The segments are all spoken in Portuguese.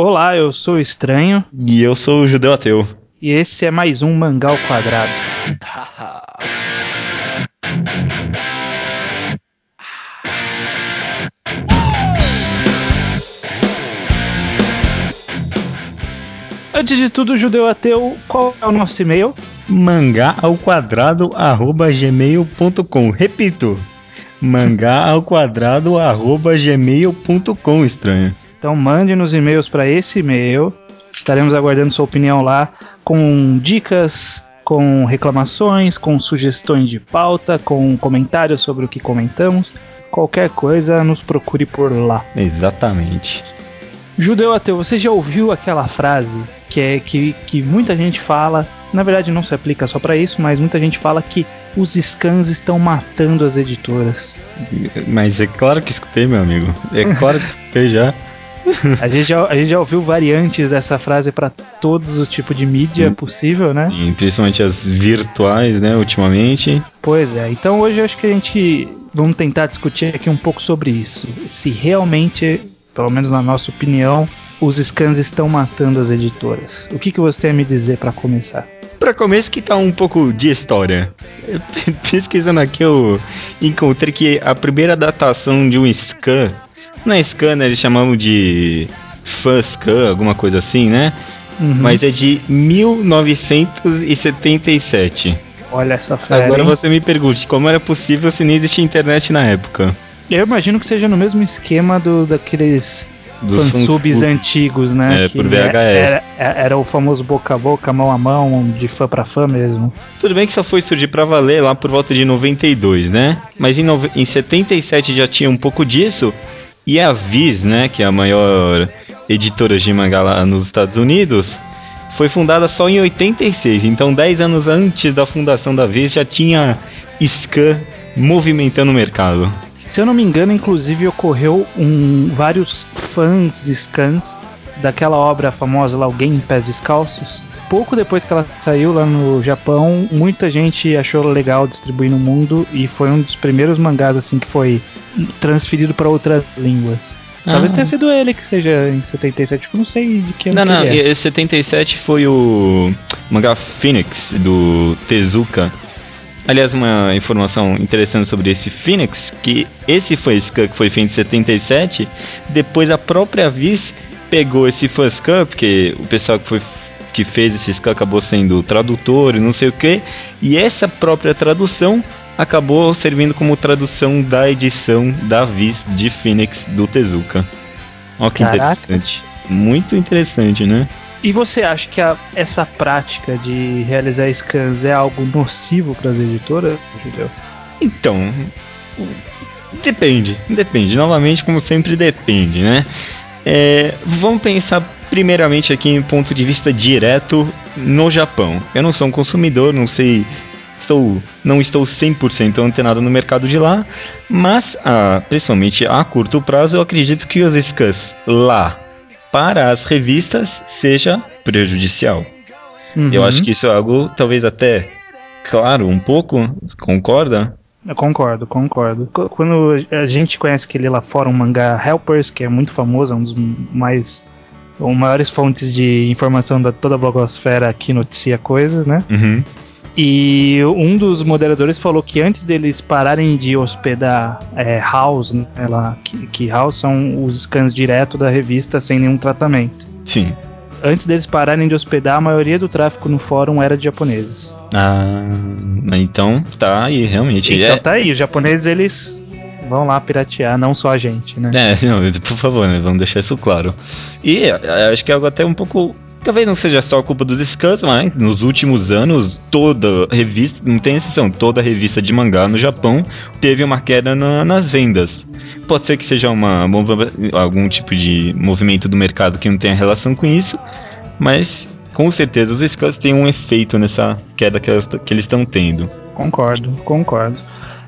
Olá, eu sou o Estranho. E eu sou o Judeu Ateu. E esse é mais um Mangal Quadrado. Antes de tudo, Judeu Ateu, qual é o nosso e-mail? Mangá ao quadrado arroba gmail.com. Repito, mangá ao quadrado arroba gmail.com, estranho. Então mande nos e-mails para esse e-mail. Estaremos aguardando sua opinião lá com dicas, com reclamações, com sugestões de pauta, com comentários sobre o que comentamos. Qualquer coisa, nos procure por lá. Exatamente. Judeu ateu, você já ouviu aquela frase que é que, que muita gente fala, na verdade não se aplica só para isso, mas muita gente fala que os scans estão matando as editoras. Mas é claro que escutei, meu amigo. É claro que escutei já. A gente já, a gente já ouviu variantes dessa frase para todos os tipos de mídia possível, né? Principalmente as virtuais, né, ultimamente. Pois é, então hoje eu acho que a gente vamos tentar discutir aqui um pouco sobre isso. Se realmente, pelo menos na nossa opinião, os scans estão matando as editoras. O que, que você tem a me dizer para começar? Para começo que tá um pouco de história. Pesquisando aqui eu encontrei que a primeira datação de um scan, na scan eles chamavam de fan scan, alguma coisa assim, né? Uhum. Mas é de 1977. Olha essa fera, Agora hein? você me pergunte, como era possível se nem existia internet na época? Eu imagino que seja no mesmo esquema do daqueles Dos fansubs antigos, né? É, que por VHS. Era, era o famoso boca a boca, mão a mão, de fã pra fã mesmo. Tudo bem que só foi surgir pra valer lá por volta de 92, né? Mas em, nove- em 77 já tinha um pouco disso. E a Viz, né, que é a maior editora de mangá lá nos Estados Unidos, foi fundada só em 86. Então 10 anos antes da fundação da Viz já tinha Scan movimentando o mercado. Se eu não me engano, inclusive ocorreu um, vários fãs de scans daquela obra famosa lá, Alguém em Pés Descalços. Pouco depois que ela saiu lá no Japão, muita gente achou legal distribuir no mundo e foi um dos primeiros mangás assim que foi transferido para outras línguas. Talvez Ah. tenha sido ele que seja em 77, porque eu não sei de que ano Não, que não, é. e- 77 foi o mangá Phoenix do Tezuka. Aliás, uma informação interessante sobre esse Phoenix, que esse Fanscan que foi feito em 77, depois a própria Viz pegou esse Fanscan, porque o pessoal que, foi, que fez esse scan acabou sendo tradutor e não sei o que, e essa própria tradução acabou servindo como tradução da edição da Viz de Phoenix do Tezuka. Olha que Caraca. interessante. Muito interessante, né? E você acha que a- essa prática de realizar scans é algo nocivo para as editoras, Judeu? Então, depende, depende. Novamente, como sempre, depende, né? É, vamos pensar primeiramente aqui em ponto de vista direto no Japão. Eu não sou um consumidor, não sei, estou, não estou 100% antenado no mercado de lá, mas ah, principalmente a curto prazo eu acredito que os scans lá para as revistas seja prejudicial. Eu Uhum. acho que isso é algo talvez até claro um pouco, concorda? Eu concordo, concordo. Qu- Quando a gente conhece aquele lá fora, um mangá Helpers, que é muito famoso, é um dos mais. ou maiores fontes de informação da toda a blogosfera que noticia coisas, né? Uhum. E um dos moderadores falou que antes deles pararem de hospedar é, House, né, lá, que, que House são os scans direto da revista sem nenhum tratamento. Sim. Antes deles pararem de hospedar, a maioria do tráfego no fórum era de japoneses. Ah, então tá aí, realmente. Então é, tá aí, os japoneses eles vão lá piratear, não só a gente, né? é, não, por favor, né, vamos deixar isso claro. E é, acho que é algo até um pouco. Talvez não seja só culpa dos scans, mas nos últimos anos, toda revista, não tem exceção, toda revista de mangá no Japão teve uma queda na- nas vendas. Pode ser que seja uma, algum tipo de movimento do mercado que não tenha relação com isso, mas com certeza os scans têm um efeito nessa queda que, elas- que eles estão tendo. Concordo, concordo.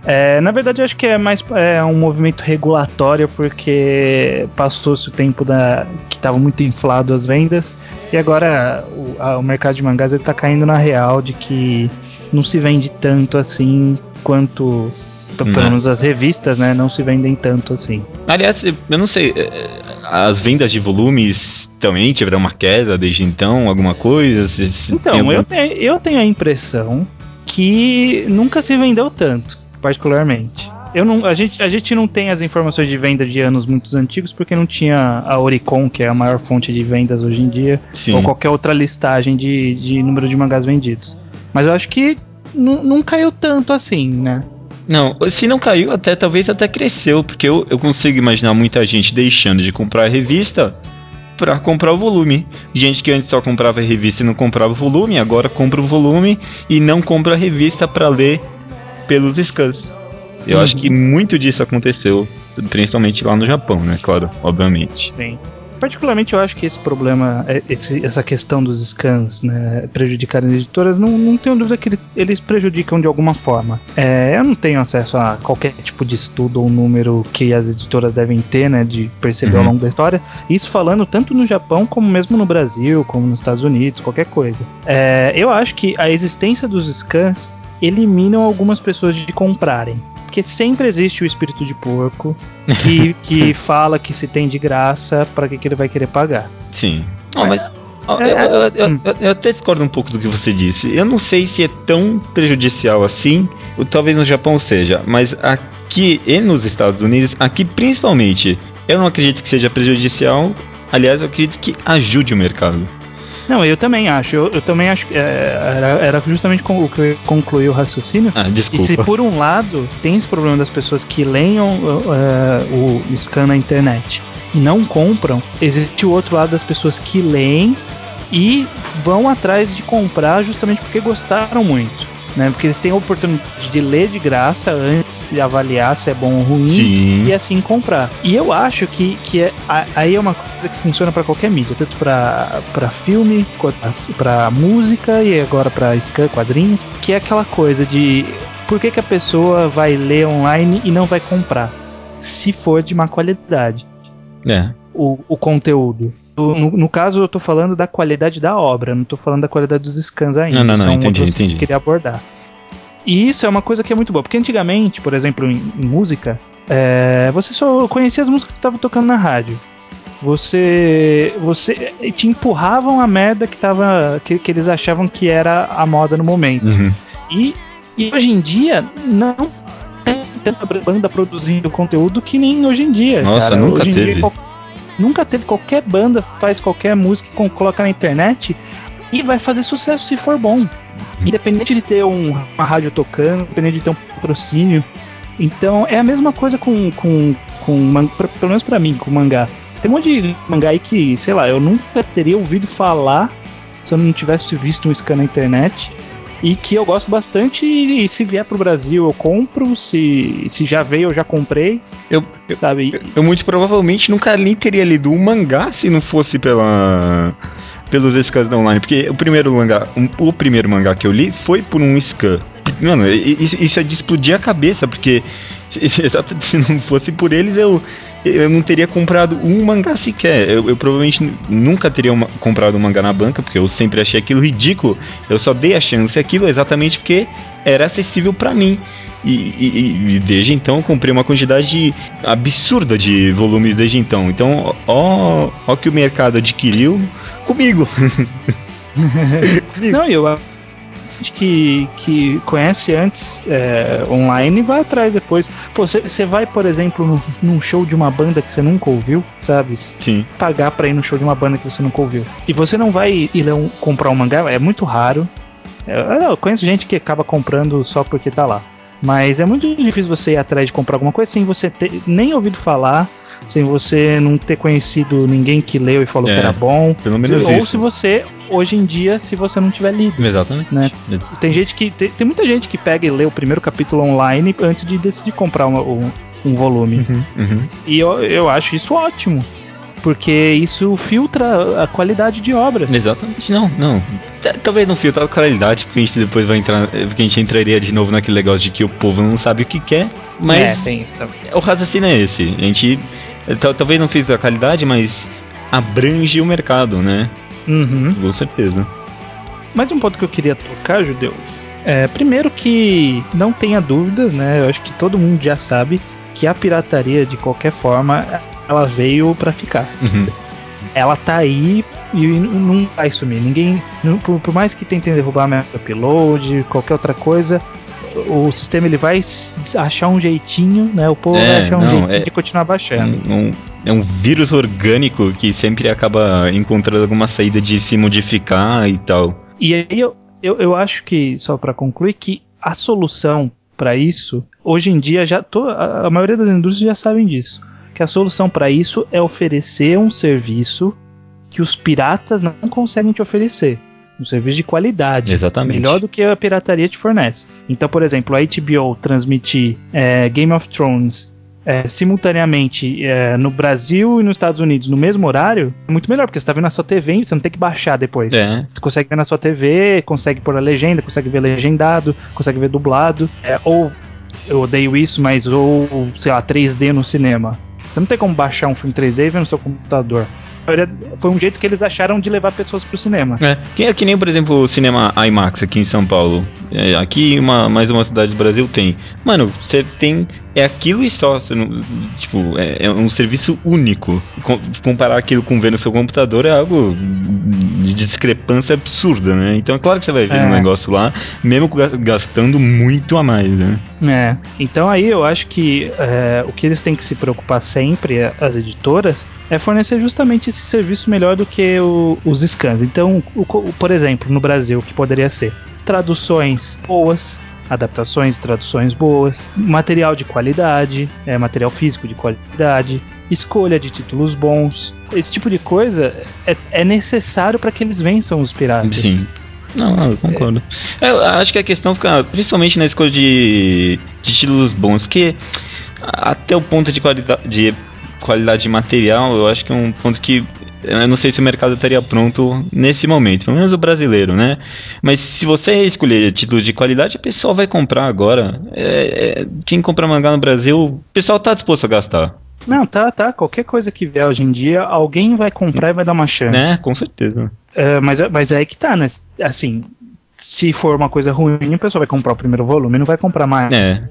É, na verdade, acho que é mais é, um movimento regulatório, porque passou-se o tempo da, que estava muito inflado as vendas, e agora o, a- o mercado de mangás está caindo na real de que não se vende tanto assim quanto Pelo Né. menos as revistas, né, não se vendem tanto assim. Aliás, eu não sei, é, as vendas de volumes também tiveram uma queda desde então, alguma coisa? Se- se Então, algum- eu tenho a impressão que nunca se vendeu tanto, particularmente. Eu não, a, gente, a gente não tem as informações de venda de anos muito antigos porque não tinha a Oricon, que é a maior fonte de vendas hoje em dia, Sim. ou qualquer outra listagem de, de número de mangás vendidos. Mas eu acho que não caiu tanto assim, né? Não, se não caiu, até talvez até cresceu, porque eu, eu consigo imaginar muita gente deixando de comprar a revista pra comprar o volume. Gente que antes só comprava a revista e não comprava o volume, agora compra o volume e não compra a revista pra ler pelos scans. Eu Uhum. acho que muito disso aconteceu, principalmente lá no Japão, né? Claro, obviamente. Sim. Particularmente eu acho que esse problema, é- esse- essa questão dos scans né, prejudicarem as editoras, não, não tenho dúvida que ele- eles prejudicam de alguma forma. É, eu não tenho acesso a qualquer tipo de estudo ou número que as editoras devem ter, né, de perceber ao Uhum. longo da história. Isso falando tanto no Japão como mesmo no Brasil, como nos Estados Unidos, qualquer coisa. É, eu acho que a existência dos scans eliminam algumas pessoas de comprarem. Porque sempre existe o espírito de porco que, que fala que se tem de graça, pra que, que ele vai querer pagar? Sim. Não, mas. É, eu, eu- eu- hum. eu- eu até discordo um pouco do que você disse. Eu não sei se é tão prejudicial assim, ou talvez no Japão seja, mas aqui e nos Estados Unidos, aqui principalmente, eu não acredito que seja prejudicial. Aliás, eu acredito que ajude o mercado. Não, eu também acho. Eu, eu também acho que é, era, era justamente com- o que eu concluí o raciocínio. Ah, E se desculpa. por um lado tem esse problema das pessoas que leiam uh, uh, o scan na internet e não compram, existe o outro lado das pessoas que leem e vão atrás de comprar justamente porque gostaram muito. Né? Porque eles têm a oportunidade de ler de graça antes de avaliar se é bom ou ruim Sim. e assim comprar. E eu acho que, que é, aí é uma coisa que funciona pra qualquer mídia, tanto pra filme, pra música e agora pra scan, quadrinho, que é aquela coisa de por que, que a pessoa vai ler online e não vai comprar? Se for de má qualidade É. o, o conteúdo. No, no- caso, eu tô falando da qualidade da obra, não tô falando da qualidade dos scans ainda. Não, não, não, São entendi, entendi. que eu queria abordar. E isso é uma coisa que é muito boa, porque antigamente, por exemplo, em, em música, é, você só conhecia as músicas que estavam tocando na rádio. Você, você te empurravam a merda que, tava, que, que eles achavam que era a moda no momento. Uhum. E, e hoje em dia, não tem tanta banda produzindo conteúdo que nem hoje em dia. Nossa, cara. nunca hoje em teve. Dia, nunca teve qualquer banda faz qualquer música com, coloca na internet e vai fazer sucesso se for bom. Independente de ter um- uma rádio tocando, independente de ter um patrocínio. Então é a mesma coisa com, com, com pelo menos pra mim, com mangá. Tem um monte de mangá aí que, sei lá, eu nunca teria ouvido falar se eu não tivesse visto um scan na internet. E que eu gosto bastante e, se vier pro Brasil eu compro, se, se já veio eu já comprei, Eu, eu, sabe? eu muito provavelmente nunca nem teria lido um mangá se não fosse pela pelos scans da online, porque o primeiro mangá, um- o primeiro mangá que eu li foi por um scan. Mano, isso é de explodir a cabeça, porque se, não fosse por eles eu eu não teria comprado um mangá sequer. Eu, eu provavelmente nu- nunca teria uma- comprado um mangá na banca, porque eu sempre achei aquilo ridículo. Eu só dei a chance aquilo exatamente porque era acessível pra mim. E, e- e desde então eu comprei uma quantidade absurda de volumes desde então. Então, ó, ó que o mercado adquiriu comigo. Não, eu acho que, que conhece antes é, online e vai atrás depois. Você vai, por exemplo, num, num show de uma banda que você nunca ouviu, sabe? Sim. Pagar pra ir no show de uma banda que você nunca ouviu. E você não vai ir um- comprar um mangá, é muito raro. É, Eu conheço gente que acaba comprando só porque tá lá. Mas é muito difícil você ir atrás de comprar alguma coisa sem você ter nem ouvido falar, sem você não ter conhecido ninguém que leu e falou É, que era bom. Pelo menos Ou isso. se você, hoje em dia, se você não tiver lido. Exatamente. Né? Tem gente que. Tem, tem muita gente que pega e lê o primeiro capítulo online antes de decidir comprar uma- um, um volume. Uhum, uhum. E eu, eu acho isso ótimo. Porque isso filtra a qualidade de obra. Exatamente, não, não. Talvez não filtre a qualidade, porque a gente depois vai entrar. Porque a gente entraria de novo naquele negócio de que o povo não sabe o que quer. Mas É, tem isso também. o raciocínio é esse. A gente. Tal- Talvez não filtre a qualidade, mas abrange o mercado, né? Uhum. Com certeza. Mais um ponto que eu queria tocar, Judeu, É, primeiro que não tenha dúvida, né? Eu acho que todo mundo já sabe que a pirataria, de qualquer forma, ela veio para ficar. Uhum. Ela tá aí e não vai sumir. Ninguém, por, por mais que tentem derrubar meu upload, qualquer outra coisa, o sistema ele vai achar um jeitinho, né? O povo é, vai achar um não, jeitinho é, de continuar baixando. Um, é um vírus orgânico que sempre acaba encontrando alguma saída de se modificar e tal. E aí eu, eu, eu acho que, só para concluir, que a solução para isso, hoje em dia, já a, a maioria das indústrias já sabem disso. Que a solução para isso é oferecer um serviço que os piratas não conseguem te oferecer um serviço de qualidade. Exatamente. Melhor do que a pirataria te fornece. Então, por exemplo, a HBO transmitir é, Game of Thrones é, simultaneamente é, no Brasil e nos Estados Unidos no mesmo horário, é muito melhor, porque você está vendo na sua TV e você não tem que baixar depois. É. Você consegue ver na sua TV, consegue pôr a legenda, consegue ver legendado, consegue ver dublado. É, ou, eu odeio isso, mas ou, sei lá, 3D no cinema. Você não tem como baixar um filme 3D e ver no seu computador foi um jeito que eles acharam de levar pessoas pro cinema. É, que, é que nem, por exemplo, o cinema IMAX aqui em São Paulo. É, aqui, uma, mais uma cidade do Brasil tem. Mano, você tem. É aquilo e só. Não, tipo, é, é, um serviço único. Com, comparar aquilo com ver no seu computador é algo de discrepância absurda, né? Então é claro que você vai ver é. um negócio lá, mesmo gastando muito a mais, né? É. Então aí eu acho que é, o que eles têm que se preocupar sempre, as editoras, é fornecer justamente esse serviço melhor do que o, os scans. Então, o, por exemplo, no Brasil, o que poderia ser traduções boas, adaptações, traduções boas, material de qualidade, é, material físico de qualidade, escolha de títulos bons. Esse tipo de coisa é, é necessário para que eles vençam os piratas. Sim. Não, eu concordo. É. Eu acho que a questão fica principalmente na escolha de, de títulos bons, que até o ponto de qualidade de qualidade de material, eu acho que é um ponto que eu não sei se o mercado estaria pronto nesse momento, pelo menos o brasileiro, né? Mas se você escolher título de qualidade, o pessoal vai comprar agora. É, é, quem compra mangá no Brasil, o pessoal tá disposto a gastar. Não, tá, tá. Qualquer coisa que vier hoje em dia, alguém vai comprar e vai dar uma chance. Né? Com certeza. É, mas, mas é que tá, né? Assim, se for uma coisa ruim, o pessoal vai comprar o primeiro volume e não vai comprar mais. É.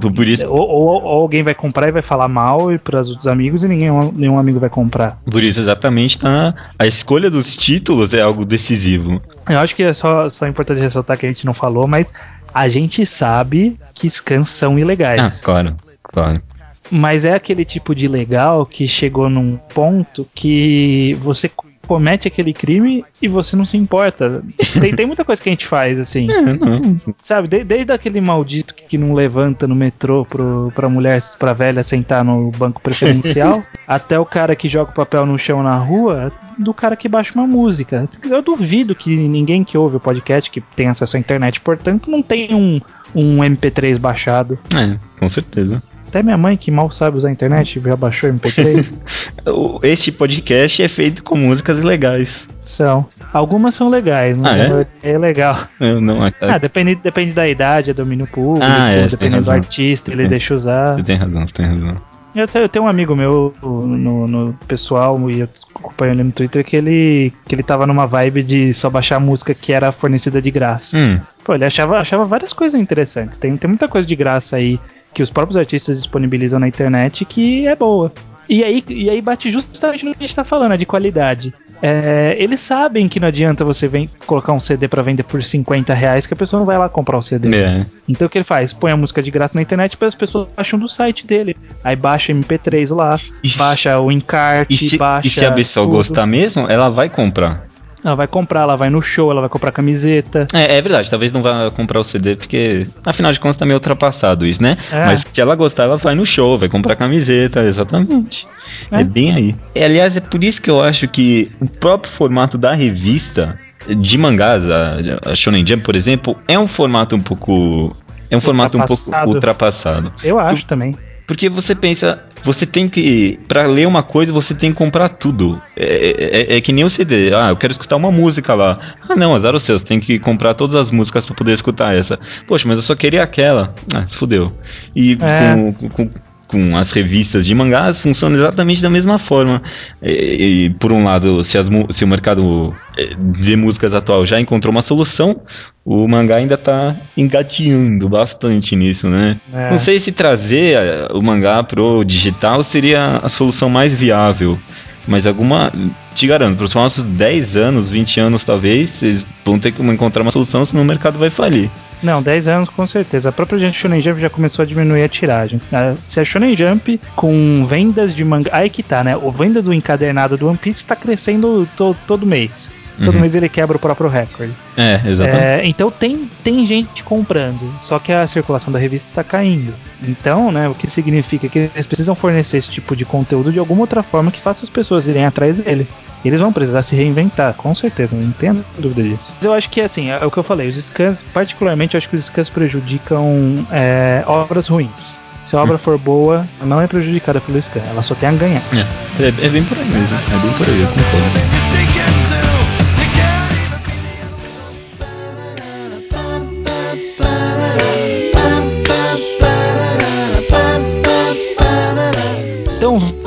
Por isso... Ou, ou, ou, alguém vai comprar e vai falar mal e para os outros amigos e ninguém, nenhum amigo vai comprar. Por isso, exatamente, tá, a escolha dos títulos é algo decisivo. Eu acho que é só, só importante ressaltar que a gente não falou, mas a gente sabe que scans são ilegais. Ah, claro, claro. Mas é aquele tipo de legal que chegou num ponto que você comete aquele crime e você não se importa. Tem, tem muita coisa que a gente faz, assim. É, não. Sabe, desde, desde aquele maldito que, que, não levanta no metrô pro, pra mulher, pra velha sentar no banco preferencial, até o cara que joga o papel no chão na rua, do cara que baixa uma música. Eu duvido que ninguém que ouve o podcast, que tem acesso à internet, portanto, não tem um, um MP3 baixado. É, com certeza. Até minha mãe, que mal sabe usar a internet, já baixou MP3. este podcast é feito com músicas legais. São. Algumas são legais, mas ah, é? é legal. Eu não, é... Ah, depende, depende da idade, é domínio público, ah, é, depende do artista, ele deixa usar. Você tem razão, você tem razão. Eu tenho, eu tenho um amigo meu no, no, pessoal, e eu acompanho ele no Twitter, que ele, que ele tava numa vibe de só baixar música que era fornecida de graça. Hum. Pô, ele achava, achava várias coisas interessantes. Tem, tem muita coisa de graça aí que os próprios artistas disponibilizam na internet que é boa. E aí, e aí bate justamente no que a gente tá falando, é de qualidade. É, eles sabem que não adianta você vem colocar um CD para vender por 50 reais que a pessoa não vai lá comprar o CD. É. Então o que ele faz? Põe a música de graça na internet para as pessoas baixam do site dele. Aí baixa MP3 lá, baixa o encarte, e se, baixa. E se a pessoa tudo. gostar mesmo, ela vai comprar. Ela vai comprar, ela vai no show, ela vai comprar camiseta. É, é verdade, talvez não vá comprar o CD, porque afinal de contas tá meio ultrapassado isso, né? É. Mas se ela gostar, ela vai no show, vai comprar camiseta, exatamente. É. é bem aí. E, aliás, é por isso que eu acho que o próprio formato da revista de mangás, a, a Shonen Jump, por exemplo, é um formato um pouco. É um formato um pouco ultrapassado. Eu acho também. Porque você pensa, você tem que. para ler uma coisa, você tem que comprar tudo. É, é, é, que nem o CD. Ah, eu quero escutar uma música lá. Ah, não, azar o seu, você tem que comprar todas as músicas para poder escutar essa. Poxa, mas eu só queria aquela. Ah, se fudeu. E é. com, com com as revistas de mangás funciona exatamente da mesma forma. E, e por um lado, se, as, se, o mercado eh, de músicas atual já encontrou uma solução, o mangá ainda está engatinhando bastante nisso, né? É. Não sei se trazer eh, o mangá pro digital seria a solução mais viável. Mas alguma. Te garanto, para os próximos 10 anos, 20 anos talvez, vocês vão ter que encontrar uma solução, senão o mercado vai falir. Não, 10 anos com certeza. A própria gente Shonen Jump já começou a diminuir a tiragem. Ah, se a Shonen Jump com vendas de manga. Aí que tá, né? O venda do encadernado do One Piece está crescendo to todo mês. Todo uhum. mês ele quebra o próprio recorde. É, exatamente. É, então tem, tem gente comprando, só que a circulação da revista está caindo. Então, né, o que significa que eles precisam fornecer esse tipo de conteúdo de alguma outra forma que faça as pessoas irem atrás dele. Eles vão precisar se reinventar, com certeza, não tenho dúvida disso. Mas eu acho que, assim, é o que eu falei, os scans, particularmente, eu acho que os scans prejudicam é, obras ruins. Se a obra hum. for boa, não é prejudicada pelo scan, ela só tem a ganhar. É, é, é bem por aí mesmo, é bem por aí, eu concordo.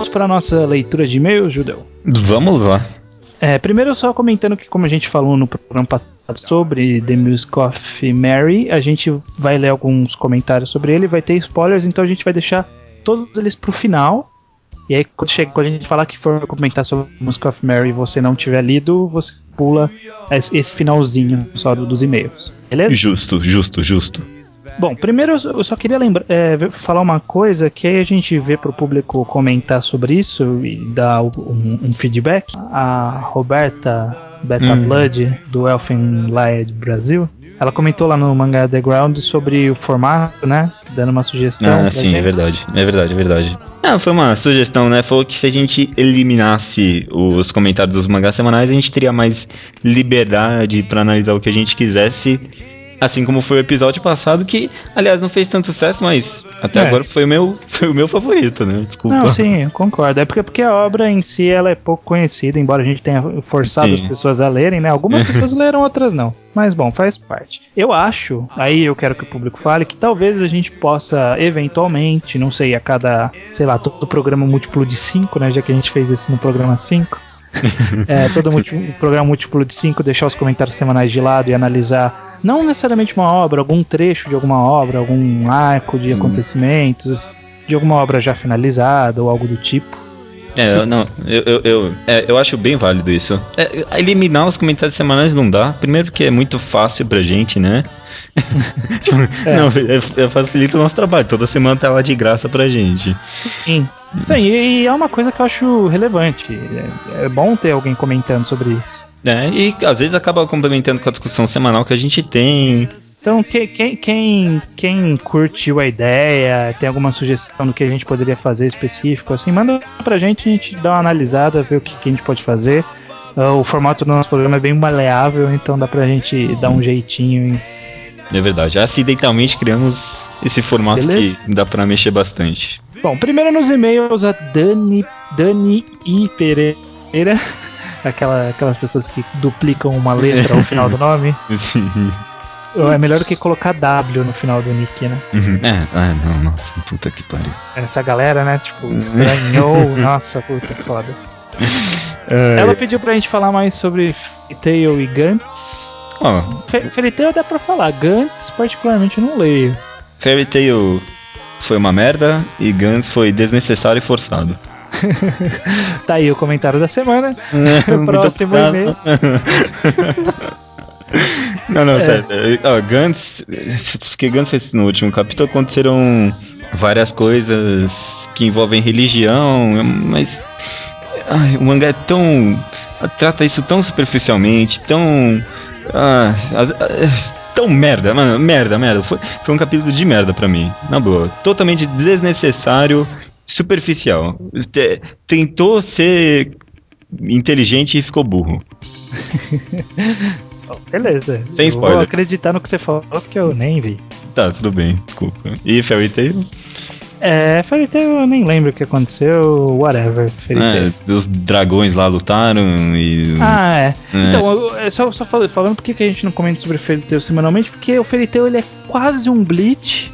Para nossa leitura de e-mails, Judeu? Vamos lá. É, primeiro só comentando que como a gente falou no programa passado sobre The Music of Mary, a gente vai ler alguns comentários sobre ele, vai ter spoilers, então a gente vai deixar todos eles pro final. E aí quando, chega, quando a gente falar que for comentar sobre The Music of Mary e você não tiver lido, você pula esse finalzinho só dos e-mails. Beleza? Justo, justo, justo. Bom, primeiro eu só queria lembrar, é, falar uma coisa que aí a gente vê para o público comentar sobre isso e dar um, um feedback. A Roberta Beta hum. Blood, do Elfen Lied Brasil, ela comentou lá no Manga The Ground sobre o formato, né? Dando uma sugestão. Ah, sim, gente. é verdade. É verdade, é verdade. Ah, foi uma sugestão, né? Falou que se a gente eliminasse os comentários dos mangás semanais, a gente teria mais liberdade para analisar o que a gente quisesse Assim como foi o episódio passado, que, aliás, não fez tanto sucesso, mas até é. agora foi o, meu, foi o meu favorito, né? Desculpa. Não, sim, eu concordo. É porque, porque a obra em si ela é pouco conhecida, embora a gente tenha forçado sim. as pessoas a lerem, né? Algumas pessoas leram, outras não. Mas bom, faz parte. Eu acho, aí eu quero que o público fale, que talvez a gente possa, eventualmente, não sei, a cada, sei lá, todo programa múltiplo de 5, né? Já que a gente fez isso no programa 5. É, todo programa múltiplo de 5, deixar os comentários semanais de lado e analisar não necessariamente uma obra, algum trecho de alguma obra, algum arco de hum. acontecimentos, de alguma obra já finalizada ou algo do tipo. É, não, eu, eu, eu, é, eu acho bem válido isso. É, eliminar os comentários semanais não dá. Primeiro que é muito fácil pra gente, né? é. Não, é, é, facilita o nosso trabalho. Toda semana tá lá de graça pra gente. Sim. Sim, e é uma coisa que eu acho relevante. É, é bom ter alguém comentando sobre isso. É, e às vezes acaba complementando com a discussão semanal que a gente tem. Então, quem, quem, quem, quem curtiu a ideia, tem alguma sugestão do que a gente poderia fazer específico, assim, manda pra gente, a gente dá uma analisada, ver o que, que a gente pode fazer. Uh, o formato do nosso programa é bem maleável, então dá pra gente dar um jeitinho. É verdade, acidentalmente criamos esse formato Beleza? que dá pra mexer bastante. Bom, primeiro nos e-mails a Dani, Dani I. Pereira. Aquela, aquelas pessoas que duplicam uma letra ao final do nome. É melhor do que colocar W no final do nick, né? Uhum. É, ah, não, nossa, puta que pariu. Essa galera, né? Tipo, estranhou, nossa, puta que foda. É, Ela pediu pra gente falar mais sobre Fairy e Gantz. Oh. Fairy Tail dá pra falar, Gantz particularmente não leio. Fairy Tail foi uma merda e Gantz foi desnecessário e forçado. tá aí o comentário da semana. o próximo e-mail. Não, não, é. sério. Ó, Gantz, porque Gantz fez no último capítulo aconteceram várias coisas que envolvem religião, mas ai, o mangá é tão trata isso tão superficialmente, tão ah, tão merda, mano, merda, merda. Foi, foi um capítulo de merda pra mim, na boa. Totalmente desnecessário superficial. Tentou ser inteligente e ficou burro. Beleza. Sem spoiler. Vou acreditar no que você falou, porque eu nem vi. Tá, tudo bem, desculpa. E Fairy Tail? É, Fairy Tail eu nem lembro o que aconteceu, whatever. Fairy é, os dragões lá lutaram e. Ah, é. é. Então, eu, só, só falando, falando por que a gente não comenta sobre Fairy Tail semanalmente, porque o Fairy Tail ele é quase um Bleach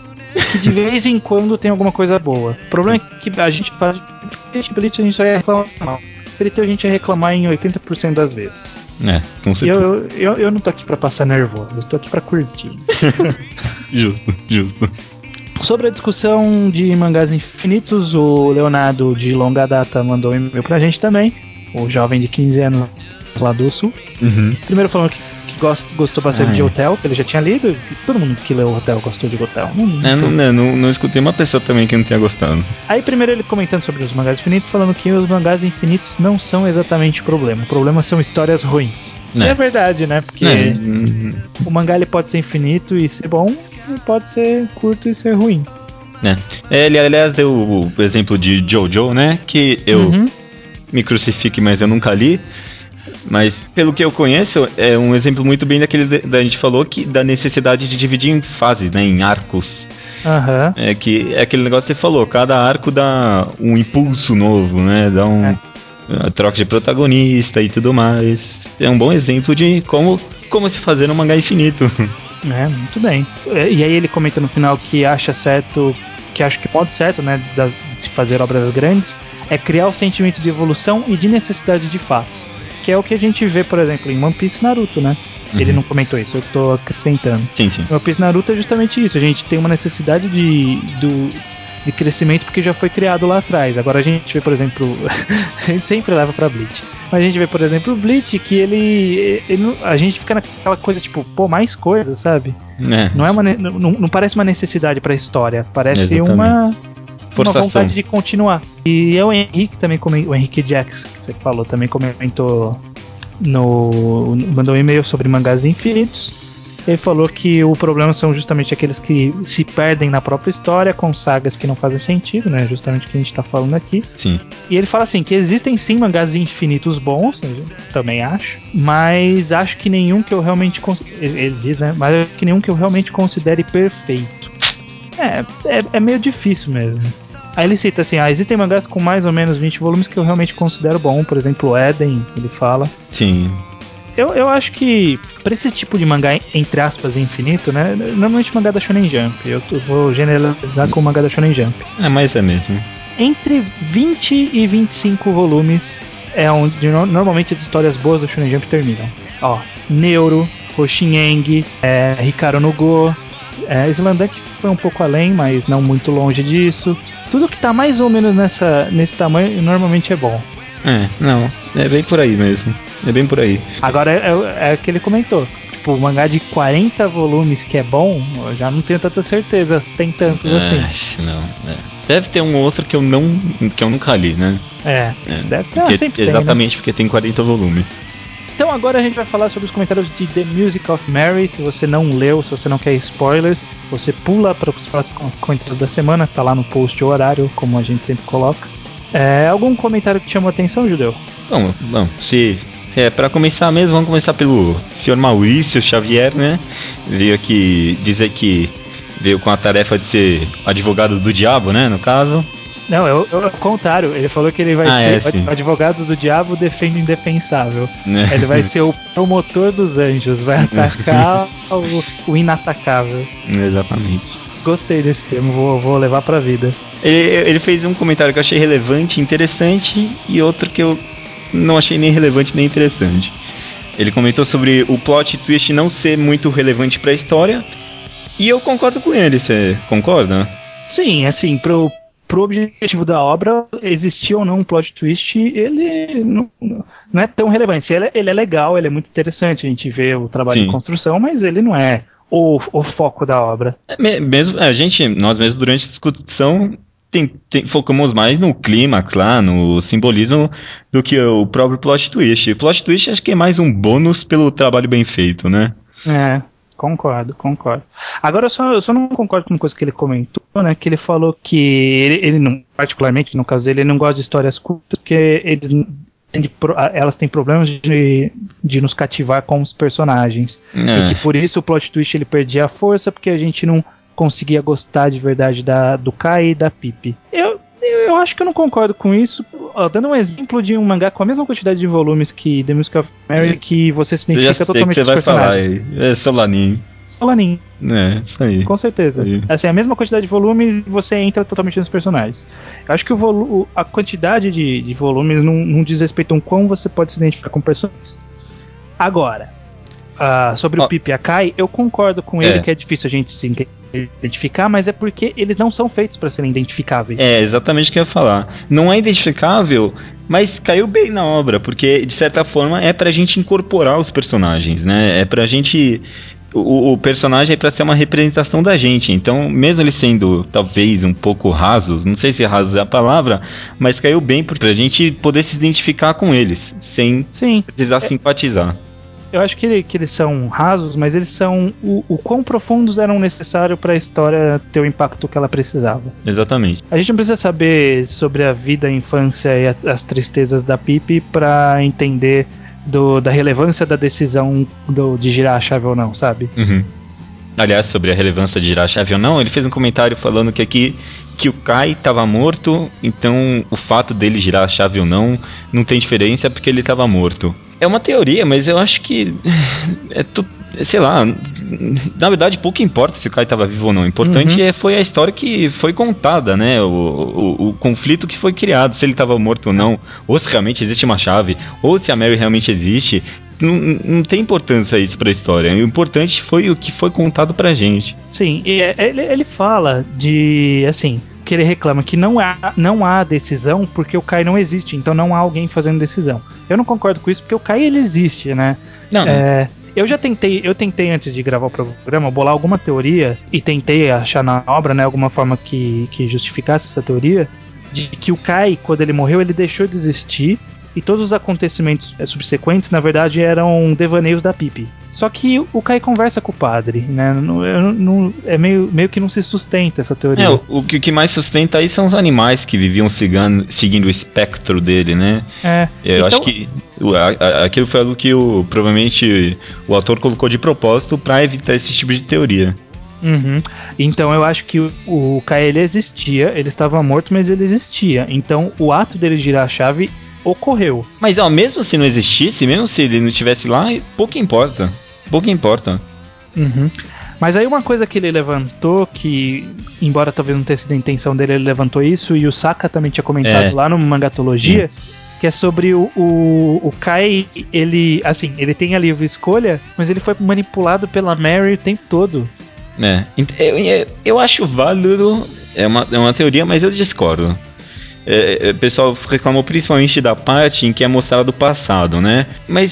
que de vez em quando tem alguma coisa boa. O problema é que a gente faz. Bleach a gente só ia reclamar. Fairy a gente ia reclamar em 80% das vezes. É, com certeza. Eu, eu, eu não tô aqui pra passar nervoso, eu tô aqui pra curtir. justo, justo. Sobre a discussão de mangás infinitos, o Leonardo de longa data mandou um e-mail pra gente também. O jovem de 15 anos lá do sul. Uhum. Primeiro falando que, que gost, gostou bastante Ah, de é. Hotel, que ele já tinha lido. e Todo mundo que leu Hotel gostou de Hotel. Não- não É, não, não, não, escutei uma pessoa também que não tenha gostado. Aí primeiro ele comentando sobre os mangás infinitos, falando que os mangás infinitos não são exatamente o problema. O problema são histórias ruins. É. É, verdade, né? Porque É, o mangá ele pode ser infinito e ser bom, e pode ser curto e ser ruim. né. É, Ele, aliás, deu o exemplo de Jojo, né? Que eu Uhum. me crucifique, mas eu nunca li. Mas pelo que eu conheço, é um exemplo muito bem daquele de- da gente falou que da necessidade de dividir em fases, né, em arcos. Aham. É que é aquele negócio que você falou, cada arco dá um impulso novo, né? Dá um É. a troca de protagonista e tudo mais. É um bom exemplo de como como se fazer um mangá infinito. É, muito bem. É, E aí ele comenta no final que acha certo, que acha que o modo certo, né, das, de se fazer obras grandes, é criar o sentimento de evolução e de necessidade de fatos. Que é o que a gente vê, por exemplo, em One Piece Naruto, né? Ele Uhum. não comentou isso, eu tô acrescentando. sim, sim. One Piece Naruto é justamente isso, a gente tem uma necessidade de, do, de crescimento porque já foi criado lá atrás. Agora a gente vê, por exemplo, a gente sempre leva pra Bleach. Mas a gente vê, por exemplo, o Bleach que ele, ele a gente fica naquela coisa tipo, pô, mais coisa, sabe? É, Não é uma não, não parece uma necessidade pra história, parece Exatamente. uma uma Forçação. vontade de continuar. E é o Henrique também comentou, o Henrique Jax, que você falou, também comentou no mandou um e-mail sobre mangás infinitos. Ele falou que o problema são justamente aqueles que se perdem na própria história com sagas que não fazem sentido, né? Justamente o que a gente tá falando aqui. sim. E ele fala assim que existem sim mangás infinitos bons, eu também acho, mas acho que nenhum que eu realmente ele, ele diz, né? Mas acho que nenhum que eu realmente considere perfeito. É, é, é meio difícil mesmo. Aí ele cita assim: ah, existem mangás com mais ou menos 20 volumes que eu realmente considero bom, por exemplo, Eden, ele fala. Sim. Eu, eu acho que pra esse tipo de mangá, entre aspas, infinito, né? Normalmente mangá da Shonen Jump. Eu vou generalizar com o mangá da Shonen Jump É, mas é mesmo. entre 20 e 25 volumes é onde no- normalmente as histórias boas do Shonen Jump terminam. Ó, Neuro, Hoshineng, é, Hikaru no Go, é, Slandank foi um pouco além, mas não muito longe disso. Tudo que tá mais ou menos nessa, nesse tamanho normalmente é bom. É, não. É bem por aí mesmo. É bem por aí. Agora é, é, é o que ele comentou. Tipo, o mangá de 40 volumes que é bom, eu já não tenho tanta certeza se tem tantos assim. É, acho não. é. Deve ter um outro que eu não que eu nunca li, né? É, É, deve ter, porque- ah, sempre tem, né? exatamente porque tem 40 volumes. Então agora a gente vai falar sobre os comentários de The Music of Mary. Se você não leu, se você não quer spoilers, você pula para os comentários da semana, tá lá no post o horário, como a gente sempre coloca. É, algum comentário que chamou a atenção, Judeu? Bom, bom, se é para começar mesmo, vamos começar pelo senhor Maurício Xavier, né? Veio aqui dizer que veio com a tarefa de ser advogado do diabo, né, no caso. Não, é o, é o contrário. Ele falou que ele vai Ah, ser é, o advogado do diabo defende o indefensável. Né? Ele vai ser o promotor dos anjos, vai atacar o, o inatacável. Exatamente. Gostei desse termo, vou, vou levar pra vida. Ele, ele fez um comentário que eu achei relevante, interessante, e outro que eu não achei nem relevante nem interessante. Ele comentou sobre o plot twist não ser muito relevante pra história, e eu concordo com ele, você concorda? Sim, assim, pro, pro objetivo da obra, existir ou não um plot twist, ele não, não é tão relevante. Ele, é- ele é legal, ele é muito interessante, a gente vê o trabalho Sim. de construção, mas ele não é o, o foco da obra. É, me- mesmo, a gente, nós mesmo durante a discussão tem- tem- focamos mais no clímax lá, no simbolismo, do que o próprio plot twist. O plot twist acho que é mais um bônus pelo trabalho bem feito, né? É, concordo, concordo. Agora eu só, eu só não concordo com uma coisa que ele comentou, né? Que ele falou que ele, ele não, particularmente no caso dele, ele não gosta de histórias curtas porque eles têm de elas têm problemas de, de nos cativar com os personagens. É. E que por isso o plot twist ele perdia a força porque a gente não conseguia gostar de verdade da, do Kai e da Pipe. Eu, eu, acho que eu não concordo com isso. Ó, dando um exemplo de um mangá com a mesma quantidade de volumes que The Music of Mary, que você se identifica totalmente com os falar personagens. aí. É Solanin. Solanin. É, isso aí. Com certeza. Aí. Assim, a mesma quantidade de volumes você entra totalmente nos personagens. Eu acho que o a quantidade de, de volumes não, não diz respeito a um quão você pode se identificar com personagens. Agora, ah, sobre Ó. o e a Kai, eu concordo com É. ele que é difícil a gente se identificar, mas é porque eles não são feitos para serem identificáveis. É, exatamente o que eu ia falar. Não é identificável, mas caiu bem na obra, porque de certa forma é pra gente incorporar os personagens, né? É pra gente. O, o personagem é pra ser uma representação da gente, então, mesmo eles sendo talvez um pouco rasos, não sei se rasos é a palavra, mas caiu bem pra gente poder se identificar com eles, sem Sim, precisar simpatizar. Eu acho que, ele- que eles são rasos, mas eles são o, o quão profundos eram necessários para a história ter o impacto que ela precisava. Exatamente. A gente não precisa saber sobre a vida, a infância e as, as tristezas da Pipe pra entender do- da relevância da decisão do- de girar a chave ou não, sabe? Uhum. Aliás, sobre a relevância de girar a chave ou não, ele fez um comentário falando que aqui que o Kai estava morto, então o fato dele girar a chave ou não não tem diferença porque ele estava morto. É uma teoria, mas eu acho que é tu, sei lá, na verdade pouco importa se o Kai estava vivo ou não. O importante Uhum. é, foi a história que foi contada, né? O, o, o conflito que foi criado, se ele estava morto ou não, ou se realmente existe uma chave, ou se a Mary realmente existe. Não, não tem importância isso pra história. O importante foi o que foi contado pra gente. Sim, e é- ele, ele fala de assim. Que ele reclama que não há, não há decisão porque o Kai não existe, então não há alguém fazendo decisão. Eu não concordo com isso porque o Kai ele existe, né? Não, É, eu já tentei, eu tentei antes de gravar o programa bolar alguma teoria e tentei achar na obra, né, alguma forma que, que justificasse essa teoria de que o Kai, quando ele morreu, ele deixou de existir e todos os acontecimentos eh, subsequentes, na verdade, eram devaneios da Pipe. Só que o Kai conversa com o padre, né? Não, eu não- é meio, meio que não se sustenta essa teoria. É, o, o que mais sustenta aí são os animais que viviam cigano- seguindo o espectro dele, né? É, Eu então- acho que o- a- a- aquilo foi algo que o, provavelmente o autor colocou de propósito pra evitar esse tipo de teoria. Uhum. Então eu acho que o, o Kai ele existia, ele estava morto, mas ele existia. Então o ato dele girar a chave ocorreu. Mas ó, mesmo se não existisse, mesmo se ele não estivesse lá, pouco importa. Pouco importa. Uhum. Mas aí uma coisa que ele levantou, que, embora talvez não tenha sido a intenção dele, ele levantou isso, e o Saka também tinha comentado É. lá no Mangatologia, que é sobre o, o, o Kai, ele, assim, ele tem a livre escolha, mas ele foi manipulado pela Mary o tempo todo. É, eu, eu acho válido, é uma, é uma teoria, mas eu discordo. É, é, o pessoal reclamou principalmente da parte em que é mostrado o passado, né? Mas,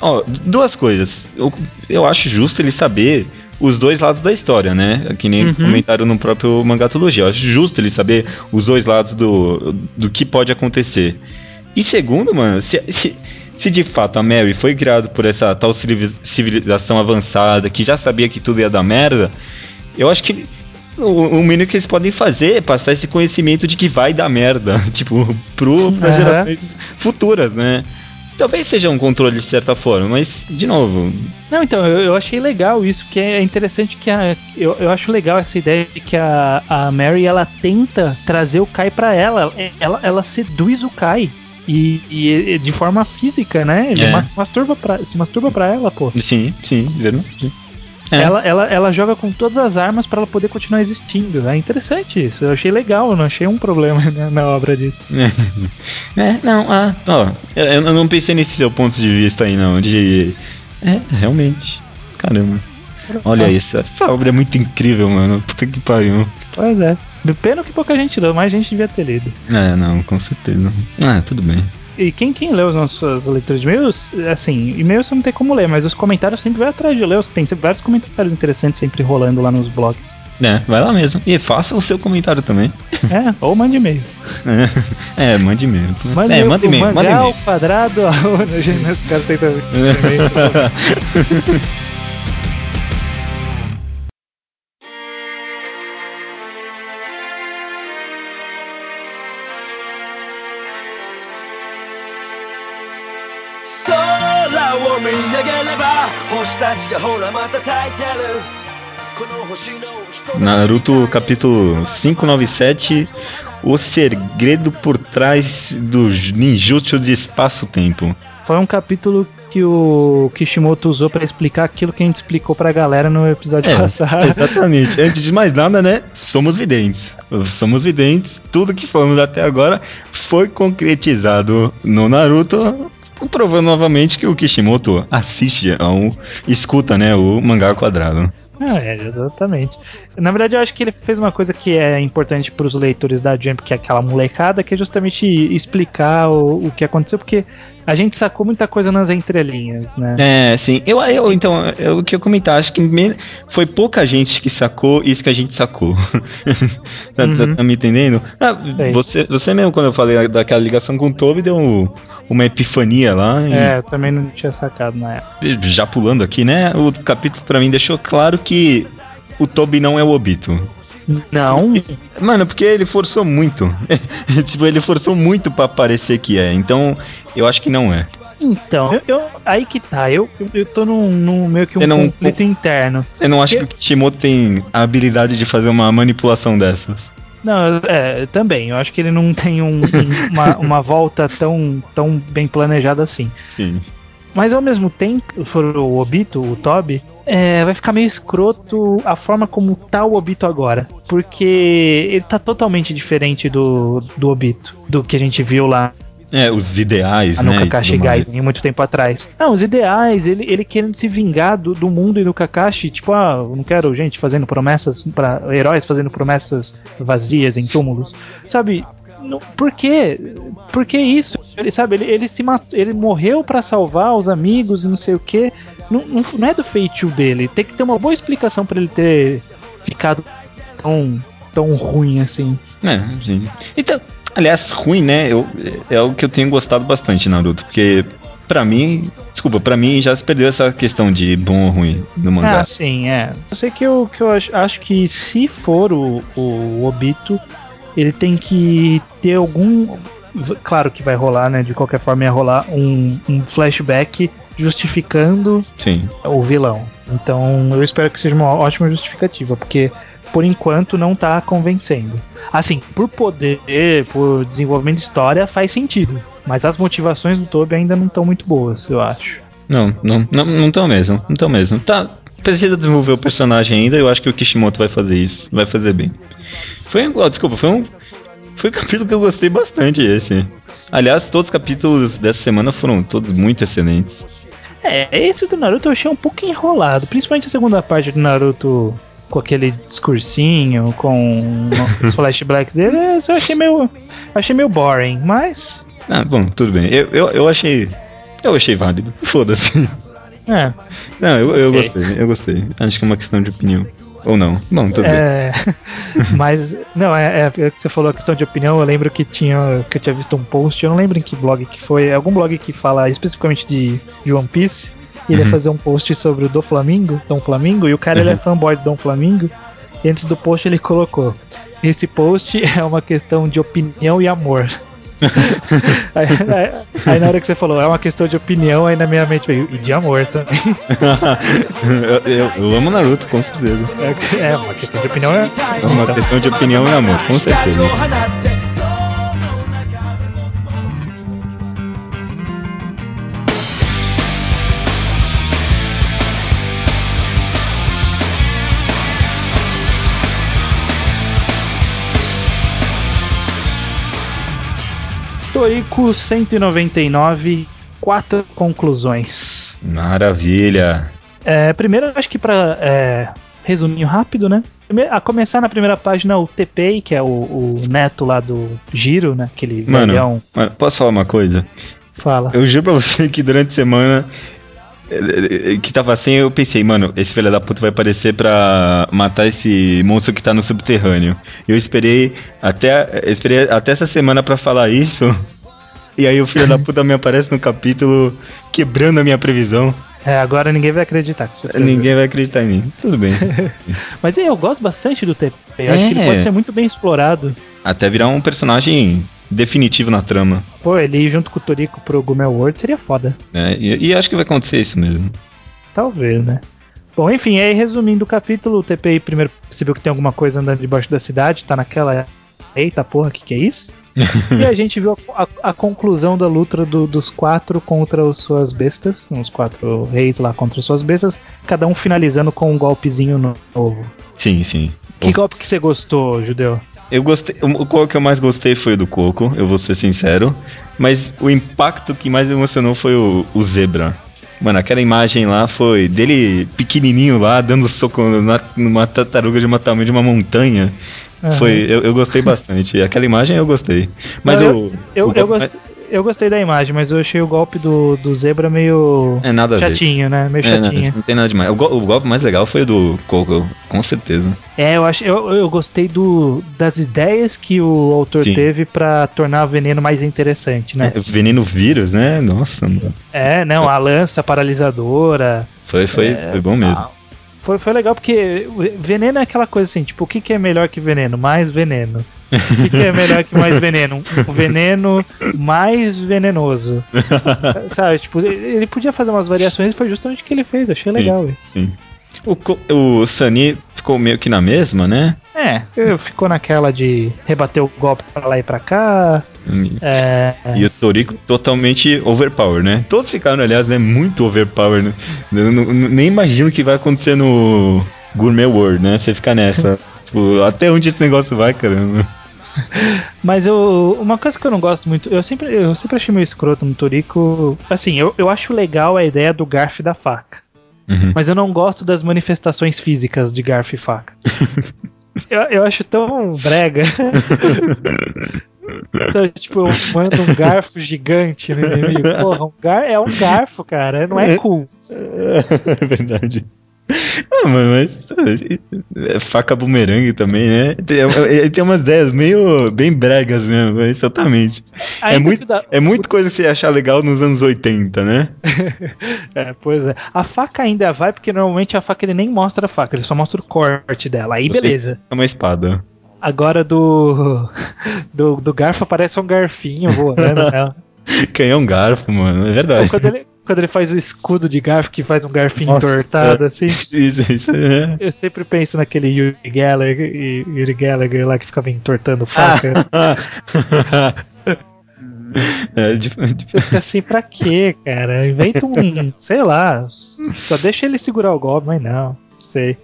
ó, duas coisas. Eu, eu acho justo ele saber os dois lados da história, né? Que nem Uhum. comentaram no próprio Mangatologia. Eu acho justo ele saber os dois lados do, do que pode acontecer. E segundo, mano, se, se, se de fato a Mary foi criada por essa tal civili- civilização avançada que já sabia que tudo ia dar merda, eu acho que o, o mínimo que eles podem fazer é passar esse conhecimento de que vai dar merda, tipo, pro, pra Aham. gerações futuras, né? Talvez seja um controle de certa forma, mas, de novo, Não, então, eu, eu achei legal isso, que é interessante que a. Eu, eu acho legal essa ideia de que a, a Mary ela tenta trazer o Kai pra ela. Ela, ela seduz o Kai. E, e de forma física, né? Ele É. se, masturba pra, se masturba pra ela, pô. sim, sim, verdade. É. Ela, ela, ela joga com todas as armas pra ela poder continuar existindo. É interessante isso. Eu achei legal, não achei um problema na, na obra disso. É, não, ah, ó, eu, eu não pensei nesse seu ponto de vista aí, não, de... É, realmente, caramba. Olha isso, essa obra é muito incrível, mano, puta que pariu. Pois é. Pena que pouca gente leu, mais gente devia ter lido. É, não, com certeza. Ah, tudo bem. E quem, quem lê os nossos leitores de e-mails, assim, e-mails você não tem como ler, mas os comentários sempre vai atrás de ler. Tem sempre vários comentários interessantes sempre rolando lá nos blogs. É, vai lá mesmo. E faça o seu comentário também. É, ou mande e-mail. É, é mande e-mail. Mande é, manda e-mail, manda e-mail. quadrado, arroba, gente, esse cara 星たちがほらまた焚いてるこの星の一つ Naruto capítulo 597 O segredo por trás do ninjutsu de espaço-tempo. Foi um capítulo que o Kishimoto usou pra explicar aquilo que a gente explicou pra galera no episódio É, passado. Exatamente. Antes de mais nada, né? Somos videntes. Somos videntes. Tudo que falamos até agora foi concretizado no Naruto. Provando novamente que o Kishimoto assiste a um. escuta, né? O mangá quadrado. Ah, é, exatamente. Na verdade, eu acho que ele fez uma coisa que é importante para os leitores da Jump, que é aquela molecada, que é justamente explicar o, o que aconteceu, porque a gente sacou muita coisa nas entrelinhas, né? É, sim. Eu, eu então, eu, o que eu comentar, acho que me- foi pouca gente que sacou isso que a gente sacou. tá, Uhum. tá- tá me entendendo? Ah, você, você mesmo, quando eu falei daquela ligação com o Toby, deu um- uma epifania lá. e- É, eu também não tinha sacado na época. já pulando aqui, né? O capítulo pra mim deixou claro que o Toby não é o Obito. Não, Mano, porque ele forçou muito. tipo, ele forçou muito pra parecer que é. Então, eu acho que não é. então, eu, eu- aí que tá, eu, eu, tô num, num meio que um não- conflito interno. Eu não acho Eu- que o Kishimoto tem a habilidade de fazer uma manipulação dessas. Não, é, também, eu acho que ele não tem um- um- uma, uma volta tão, tão bem planejada assim. Sim. Mas ao mesmo tempo, for o Obito, o Toby, é, vai ficar meio escroto a forma como tá o Obito agora. Porque ele tá totalmente diferente do, do Obito, do que a gente viu lá É, os ideais, no né? e Kakashi. Gaiden, muito tempo atrás. Não, os ideais, ele, ele querendo se vingar do, do mundo e do Kakashi, tipo, ah, eu não quero gente fazendo promessas, para heróis fazendo promessas vazias em túmulos. Sabe, não- por quê? Por que isso? Ele, sabe, ele, ele se matou, ele morreu pra salvar os amigos e não sei o quê. Não, não, não é do feitio dele. Tem que ter uma boa explicação pra ele ter ficado tão, tão ruim assim. É, sim. Então, aliás, ruim, né? Eu, é algo que eu tenho gostado bastante, Naruto, porque pra mim, desculpa, pra mim já se perdeu essa questão de bom ou ruim no mangá. Ah, sim, é. Eu sei que eu, que eu acho, acho que se for o, o Obito, ele tem que ter algum. Claro que vai rolar, né? De qualquer forma, ia rolar um, um flashback justificando Sim. o vilão. Então eu espero que seja uma ótima justificativa, porque por enquanto não tá convencendo. Assim, por poder, por desenvolvimento de história, faz sentido. Mas as motivações do Toby ainda não estão muito boas, eu acho. Não, não, não, não tão mesmo, não tão mesmo. Tá, precisa desenvolver o personagem ainda, eu acho que o Kishimoto vai fazer isso, vai fazer bem. Foi, um- ó, desculpa, foi um, foi um capítulo que eu gostei bastante esse. Aliás, todos os capítulos dessa semana foram todos muito excelentes. É, esse do Naruto eu achei um pouco enrolado, principalmente a segunda parte do Naruto com aquele discursinho, com os flashbacks dele, esse eu achei meio. achei meio boring, mas. Ah, bom, tudo bem. Eu, eu, eu achei. Eu achei válido. Foda-se. É. Não, eu, eu gostei, eu gostei. Acho que é uma questão de opinião. Ou não. Bom, tudo bem. É, mas, não, é, é, é que você falou a questão de opinião. Eu lembro que tinha que eu tinha visto um post, eu não lembro em que blog que foi, é algum blog que fala especificamente de, de One Piece. E ele ia Uhum. fazer um post sobre o Do Flamingo, Dom Flamingo, e o cara ele é Uhum. fanboy do Dom Flamingo. E antes do post ele colocou: Esse post é uma questão de opinião e amor. aí, aí- aí na hora que você falou, é uma questão de opinião, aí na minha mente veio, e de amor também. eu, eu, eu amo Naruto, com certeza. É, é uma questão de opinião. É, É uma questão de opinião e amor, com certeza. Torico 199, quatro conclusões. Maravilha. É, primeiro, acho que pra é, resuminho rápido, né? A começar na primeira página, o TPI, que é o, o neto lá do Giro, né? Aquele Mano, velhão. mano, posso falar uma coisa? Fala. Eu juro pra você que durante a semana que tava assim, eu pensei, mano, esse filho da puta vai aparecer pra matar esse monstro que tá no subterrâneo. Eu esperei até, eu esperei até essa semana pra falar isso. E aí o filho da puta me aparece no capítulo quebrando a minha previsão. É, agora ninguém vai acreditar que você. Ninguém vai acreditar em mim. Tudo bem. Mas eu gosto bastante do TPI. Eu acho que ele É. pode ser muito bem explorado. Até virar um personagem definitivo na trama. Pô, ele ir junto com o Torico pro Gumel World seria foda. né? E, e acho que vai acontecer isso mesmo. Talvez, né? Bom, enfim, aí resumindo o capítulo, o TPI primeiro percebeu que tem alguma coisa andando debaixo da cidade, tá naquela. Eita porra, que que é isso? e a gente viu a, a- a conclusão da luta do- dos quatro contra as suas bestas, os quatro reis lá contra as suas bestas, cada um finalizando com um golpezinho no- novo. Sim, sim. Que golpe que você gostou, Judeu? Eu gostei. O qual que eu mais gostei foi o do Coco, eu vou ser sincero. Mas o impacto que mais emocionou foi o, o Zebra. Mano, aquela imagem lá foi dele pequenininho lá, dando soco na, numa tartaruga de uma tamanho de uma montanha. Aham. Foi, eu, eu gostei bastante. Aquela imagem eu gostei. Mas Não, o, eu, eu, o eu, gostei, eu gostei da imagem, mas eu achei o golpe do, do zebra meio É nada chatinho, né? Meio É, não, chatinho. não tem nada demais. O, go- o golpe mais legal foi o do Coco, com certeza. É, eu, acho, eu, eu gostei do, das ideias que o autor Sim. teve pra tornar o veneno mais interessante, né? É, veneno vírus, né? Nossa, mano. É, não, a lança paralisadora. foi, foi, É, foi bom mesmo. Foi, foi legal porque veneno é aquela coisa assim, tipo, o que, que é melhor que veneno? Mais veneno. O que, que é melhor que mais veneno? Um veneno mais venenoso. Sabe, tipo, ele podia fazer umas variações e foi justamente o que ele fez. Achei legal isso. Sim. O, o Sunny ficou meio que na mesma, né? É, ficou naquela de rebater o golpe pra lá e pra cá. É, E o Toriko totalmente overpower, né? Todos ficaram, aliás, né, muito overpower. Né? Eu não- nem imagino o que vai acontecer no Gourmet World, né? Você fica nessa. Tipo, até onde esse negócio vai, caramba? Mas eu, uma coisa que eu não gosto muito, eu sempre, eu sempre achei meio escroto no Toriko. Assim, eu, eu acho legal a ideia do garfo e da faca. Uhum. Mas eu não gosto das manifestações físicas de garfo e faca. eu, eu acho tão brega. Sabe, tipo, eu mando um garfo gigante no inimigo. Porra, um gar é um garfo, cara. Não é cool. É verdade. Ah, mano, mas é, faca bumerangue também, né? Tem, é- tem umas ideias meio bem bregas mesmo, é, exatamente. É muito, dá- é muito coisa que você ia achar legal nos anos 80, né? É, pois é. A faca ainda vai, porque normalmente a faca ele nem mostra a faca, ele só mostra o corte dela. Aí Você- beleza. É uma espada. Agora do, do. do garfo aparece um garfinho voando nela. Canhão garfo, mano, é verdade. Quando ele, quando ele faz o escudo de garfo que faz um garfinho Nossa, entortado, assim. Isso, isso, é. Eu sempre penso naquele Yuri Gallagher, Yuri Gallagher lá que ficava entortando faca. é, de- de- Fica assim, pra quê, cara? Inventa um. sei lá. Só deixa ele segurar o golpe, mas não. Não sei.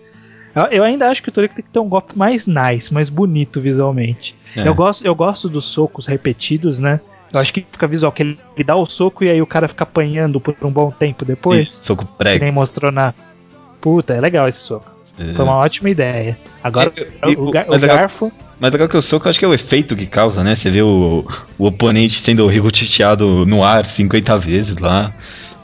Eu, eu ainda acho que o Toriko tem que ter um golpe mais nice, mais bonito visualmente. é. Eu, gosto, eu gosto dos socos repetidos, né? Eu acho que fica visual, que ele, ele dá o soco e aí o cara fica apanhando por um bom tempo depois. Isso, soco Que prego. nem mostrou na. Puta, é legal esse soco. É. Foi uma ótima ideia. Agora, É, o, o- gar- o garfo. Mas legal que o soco, eu acho que é o efeito que causa, né? Você vê o, o oponente sendo ricocheteado no ar 50 vezes lá.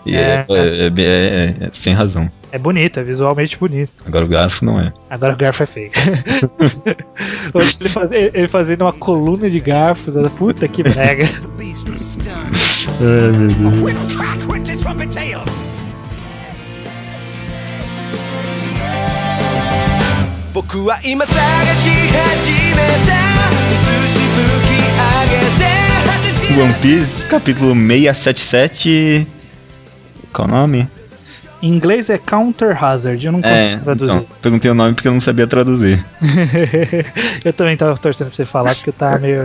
E é, É. é- é- é- é- sem razão. É bonito, é visualmente bonito. Agora o garfo não é. Agora o garfo é feio. Hoje ele, faz- ele fazendo uma coluna de garfos. olha, Puta que brega. The beast was stunned. Ai, meu Deus. Whip crack went his trumpet tail. 僕は今探し始めた寿司吹き上げて果てし One Piece, capítulo 677. qual o nome? Em inglês é Counter Hazard, eu não consigo É, traduzir. então, perguntei o nome porque eu não sabia traduzir. eu também tava torcendo pra você falar porque eu tava meio.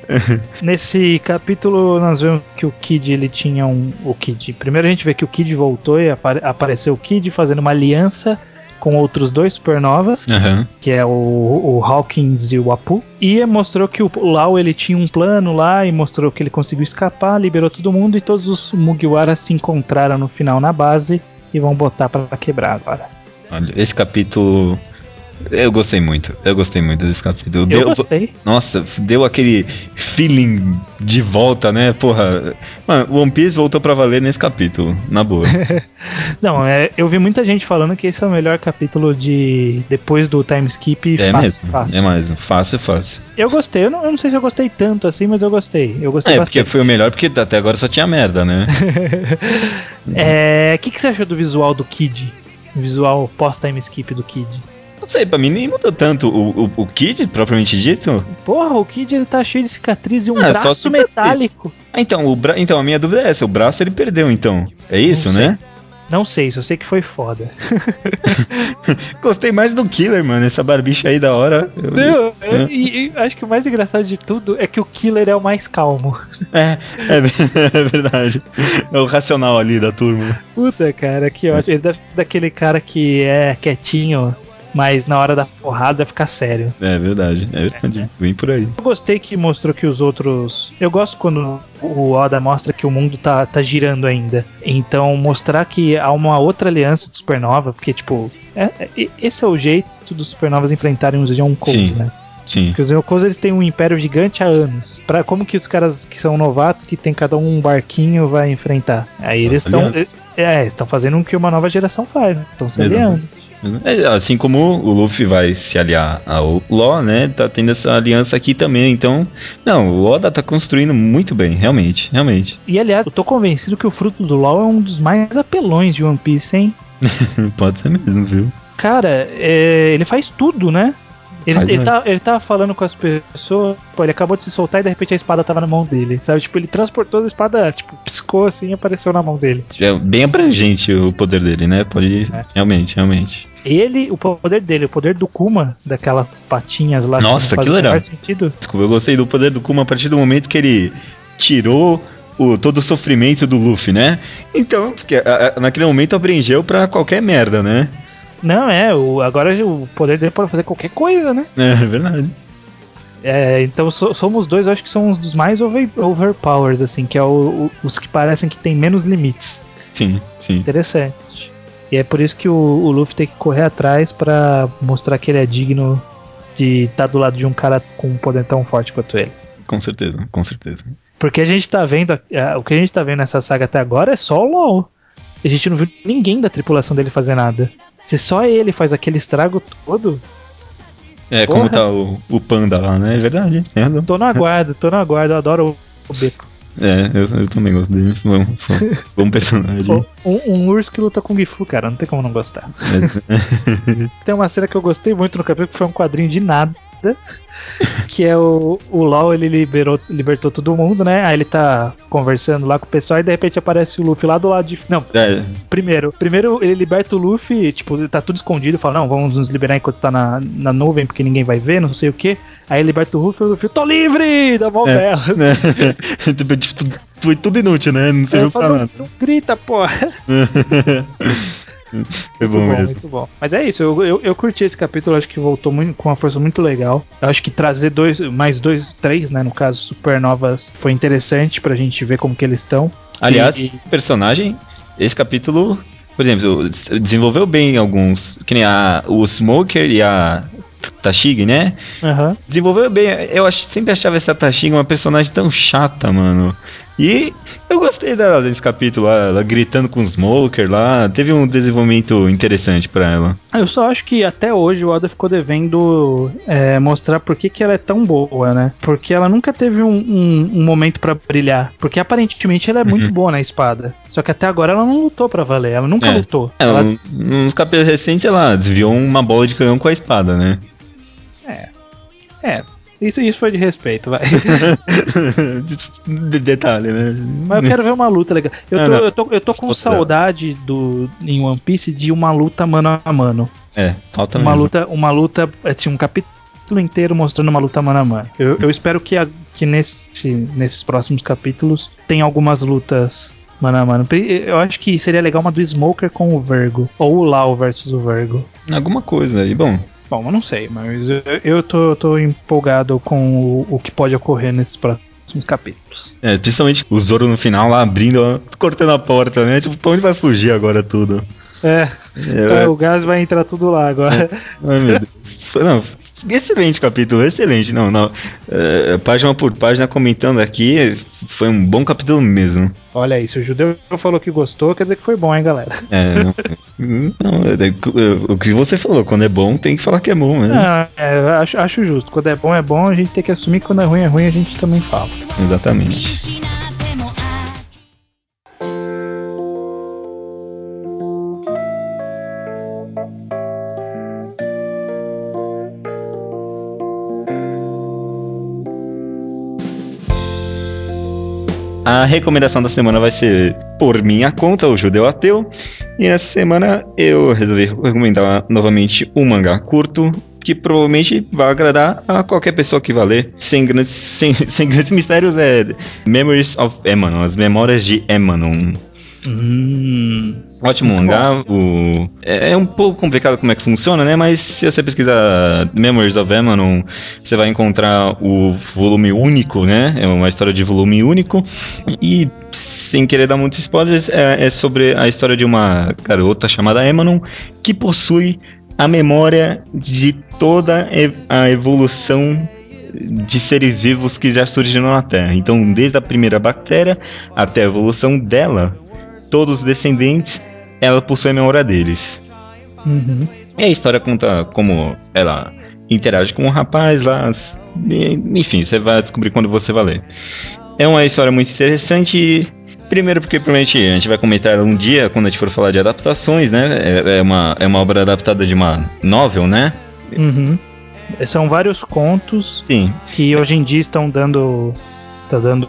Nesse capítulo nós vemos que o Kid ele tinha um. O Kid. Primeiro a gente vê que o Kid voltou e apare- apareceu o Kid fazendo uma aliança com outros dois supernovas, Aham. que é o, o Hawkins e o Apu. E mostrou que o Lau ele tinha um plano lá e mostrou que ele conseguiu escapar, liberou todo mundo e todos os Mugiwara se encontraram no final na base e vão botar pra quebrar agora. Olha, esse capítulo. Eu gostei muito. Eu gostei muito desse capítulo. Eu Deu- gostei. Nossa, deu aquele feeling de volta, né? Porra. Mano, One Piece voltou pra valer nesse capítulo, na boa. Não, é, eu vi muita gente falando que esse é o melhor capítulo de depois do time skip é fácil, mesmo. fácil. É mesmo. Fácil, fácil. Eu gostei, eu não, eu não sei se eu gostei tanto assim, mas eu gostei. Eu gostei É, porque bastante. foi o melhor, porque até agora só tinha merda, né? É, o que, que você achou do visual do Kid? Visual pós-time skip do Kid? Não sei, pra mim nem mudou tanto. O, o, o Kid, propriamente dito. Porra, o Kid ele tá cheio de cicatriz e um Ah, braço metálico. Ah, então, o bra... então, a minha dúvida é essa: o braço ele perdeu, então. É isso, Não né? Não sei, só sei que foi foda. Gostei mais do Killer, mano. Essa barbicha aí da hora. Eu- Não, É. e, e acho que o mais engraçado de tudo é que o Killer é o mais calmo. É, é, é verdade. É o racional ali da turma. Puta, cara, que ótimo. Ele ser daquele cara que é quietinho, mas na hora da porrada fica sério. É verdade, é verdade. Vem por aí. Eu gostei que mostrou que os outros. Eu gosto quando o Oda mostra que o mundo tá, tá girando ainda. Então, mostrar que há uma outra aliança de supernova, porque, tipo, é- é- esse é o jeito dos supernovas enfrentarem os Yonkous, né? Sim. Porque os Yonkous eles têm um império gigante há anos. Pra, como que os caras que são novatos, que tem cada um um barquinho, vai enfrentar? Aí eles estão. É, estão fazendo o que uma nova geração faz, estão se Exato. aliando. É, assim como o Luffy vai se aliar ao Law, né? Tá tendo essa aliança aqui também. Então, não, o Oda tá construindo muito bem, realmente, realmente. E aliás, eu tô convencido que o fruto do LoL é um dos mais apelões de One Piece, hein? Pode ser mesmo, viu? Cara, é, ele faz tudo, né? Ele, Faz ele, tá, ele tava falando com as pessoas, pô, ele acabou de se soltar e de repente a espada tava na mão dele, sabe? Tipo, ele transportou a espada, tipo, piscou assim e apareceu na mão dele. É bem abrangente o poder dele, né? Pode. É. Realmente, realmente. Ele, o poder dele, o poder do Kuma, daquelas patinhas lá Nossa, que legal. menor sentido. Desculpa, eu gostei do poder do Kuma a partir do momento que ele tirou o, todo o sofrimento do Luffy, né? Então, porque a- a- naquele momento abrangeu pra qualquer merda, né? Não, é, o, agora o poder dele pode fazer qualquer coisa, né? É, é verdade. É, então so- somos dois, eu acho que são os dos mais over, overpowers, assim, que é o- o- os que parecem que tem menos limites. Sim, sim. Interessante. E é por isso que o, o Luffy tem que correr atrás pra mostrar que ele é digno de estar do lado de um cara com um poder tão forte quanto ele. Com certeza, com certeza. Porque a gente tá vendo, o que a gente tá vendo nessa saga até agora é só o LoL. A gente não viu ninguém da tripulação dele fazer nada. Se só ele faz aquele estrago todo, É, como Porra. tá o, o panda lá, né? É verdade. tem razão. tô no aguardo, tô no aguardo, eu adoro o, o Beco. É, eu, eu também gosto dele. Bom, bom, bom personagem. Um, um urso que luta com Gifu, cara, não tem como não gostar. É, Tem uma cena que eu gostei muito no capítulo, que foi um quadrinho de nada. Que é o, o LOL, ele liberou, libertou todo mundo, né? Aí ele tá conversando lá com o pessoal e de repente aparece o Luffy lá do lado de. Não, é, primeiro. Primeiro ele liberta o Luffy, tipo, tá tudo escondido, fala, não, vamos nos liberar enquanto tá na, na nuvem, porque ninguém vai ver, não sei o que. Aí ele liberta o Luffy e o Luffy, tô livre! Dá mó É. bela. né? Tipo, tipo, foi tudo inútil, né? Não Aí serviu eu pra nada. não grita, porra. Foi bom muito bom, mesmo. muito bom. Mas é isso, eu, eu, eu curti esse capítulo, acho que voltou muito, com uma força muito legal. Eu acho que trazer dois, mais dois, três, né, no caso, supernovas, foi interessante pra gente ver como que eles estão. Aliás, E- personagem, esse capítulo, por exemplo, desenvolveu bem alguns. Que nem a, o Smoker e a Tashig, né? Aham. Desenvolveu bem. Eu ach, sempre achava essa Tashig uma personagem tão chata, mano. E eu gostei dela desse capítulo lá, ela gritando com o Smoker lá. Teve um desenvolvimento interessante pra ela. Ah, Eu só acho que até hoje o Oda ficou devendo é, mostrar por que, que ela é tão boa, né? Porque ela nunca teve um, um- um momento pra brilhar. Porque aparentemente ela é muito boa na espada. Só que até agora ela não lutou pra valer, ela nunca É. lutou. É, Ela- nos capítulos recentes ela desviou uma bola de canhão com a espada, né? É, isso, isso foi de respeito, vai. De detalhe, né? Mas eu quero ver uma luta legal. Eu Ah, tô, eu tô, eu tô com saudade do em One Piece de uma luta mano a mano. É, falta Uma mesmo. luta, uma luta, é, tinha um capítulo inteiro mostrando uma luta mano a mano. Eu, eu espero que, a- que nesse, nesses próximos capítulos tenha algumas lutas mano a mano. Eu acho que seria legal uma do Smoker com o Vergo. Ou o Lau versus o Vergo. Alguma coisa aí. Bom, Bom, eu não sei, mas eu, eu tô, tô empolgado com o, o que pode ocorrer nesses próximos capítulos. é, principalmente o Zoro no final lá abrindo, cortando a porta, né? Tipo, pra onde vai fugir agora tudo? É, É, tá, o gás vai entrar tudo lá agora. Ai, meu Deus. Não, excelente capítulo, excelente. Não, não. É, página por página comentando aqui, foi um bom capítulo mesmo. Olha aí, se o judeu falou que gostou, quer dizer que foi bom, hein, galera? É, não, não, é, é, o que você falou, quando é bom, tem que falar que é bom, né? Ah, é, acho, acho justo. Quando é bom, é bom, a gente tem que assumir que quando é ruim, é ruim, a gente também fala. Exatamente. A recomendação da semana vai ser por minha conta, o Judeu Ateu. E essa semana eu resolvi recomendar novamente um mangá curto que provavelmente vai agradar a qualquer pessoa que vai ler. Sem grandes, sem, sem grandes mistérios, é Memories of Emanon, as memórias de Emanon. Hum. Ótimo mangá. O... É é um pouco complicado como é que funciona, né? Mas se você pesquisar Memories of Emanon, você vai encontrar o volume único, né? É uma história de volume único. E sem querer dar muitos spoilers, é, é sobre a história de uma garota chamada Emanon que possui a memória de toda a evolução de seres vivos que já surgiram na Terra. Então, desde a primeira bactéria até a evolução dela, todos os descendentes, ela possui a memória deles. Uhum. E a história conta como ela interage com o rapaz lá. Enfim, você vai descobrir quando você vai ler. É uma história muito interessante. Primeiro porque provavelmente a gente vai comentar ela um dia quando a gente for falar de adaptações, né? É, é uma, é uma obra adaptada de uma novel, né? Uhum. São vários contos Sim. que hoje em dia estão dando tá dando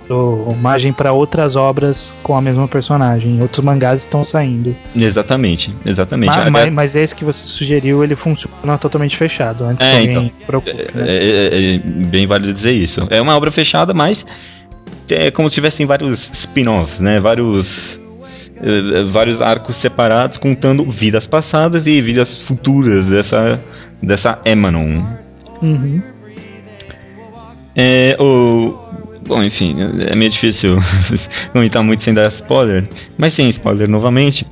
margem para outras obras com a mesma personagem. Outros mangás estão saindo. Exatamente, exatamente. Ma- Aliás, mas, mas esse que você sugeriu, ele funciona totalmente fechado. Antes É, que alguém procure. né? É, é- é bem válido dizer isso. É uma obra fechada, mas é como se tivessem vários spin-offs, né? Vários eh, vários arcos separados contando vidas passadas e vidas futuras dessa dessa Emanon. Uhum. É, o Bom, enfim, é meio difícil comentar muito sem dar spoiler, mas sem spoiler novamente.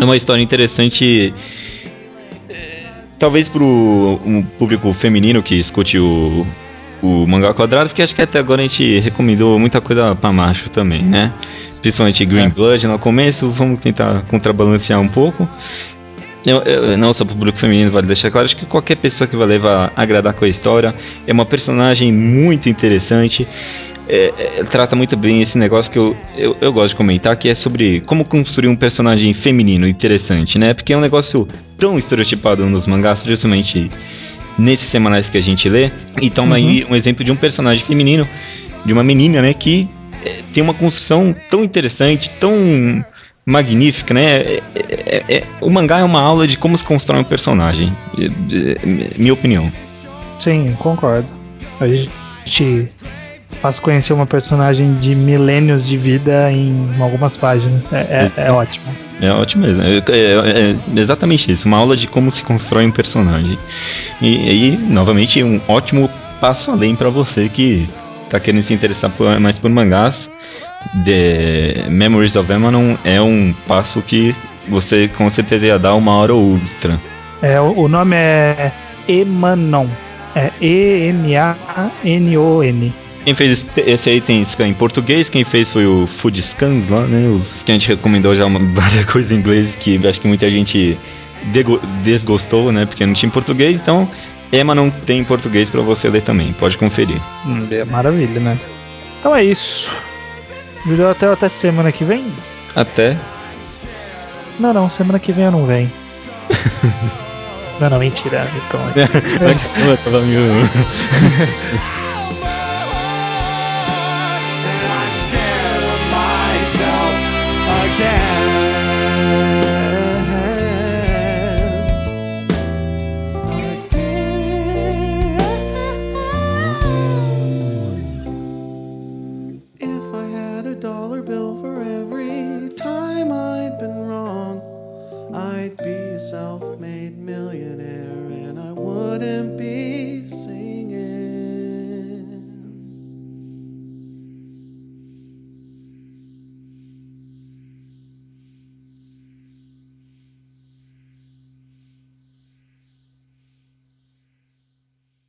É uma história interessante, é, talvez pro um público feminino que escute o, o mangá quadrado, porque acho que até agora a gente recomendou muita coisa pra macho também, né? Principalmente Green É. Blood no começo, vamos tentar contrabalancear um pouco. Eu, eu- não só pro público feminino, vale deixar claro, acho que qualquer pessoa que vai ler vai agradar com a história. É uma personagem muito interessante. É, é, trata muito bem esse negócio que eu, eu, eu gosto de comentar, que é sobre como construir um personagem feminino interessante, né? Porque é um negócio tão estereotipado nos mangás, justamente nesses semanais que a gente lê. E toma aí um exemplo de um personagem feminino, de uma menina, né? Que é, tem uma construção tão interessante, tão magnífica, né? É- é- é- o mangá é uma aula de como se constrói um personagem, é- é- minha opinião. Sim, concordo. A gente faz conhecer uma personagem de milênios de vida em algumas páginas. É, é- é ótimo. É ótimo mesmo. É, é- é exatamente isso. Uma aula de como se constrói um personagem. E, e, novamente, um ótimo passo além pra você que tá querendo se interessar por- mais por mangás. The Memories of Emanon é um passo que você com certeza ia dar uma hora ou outra. É, o, nome é Emanon. É E-M-A-N-O-N. Quem fez esse- aí tem scan em português, quem fez foi o Food Scans lá, né? Os que a gente recomendou já uma, várias coisas em inglês que acho que muita gente desgostou, né? Porque não tinha em português, então Emma não tem em português pra você ler também, pode conferir. Hum, é maravilha, né? Então é isso. Judeu até, até semana que vem? Até. Não, não, semana que vem eu não venho. não, não, mentira. Então, Eu tava meio-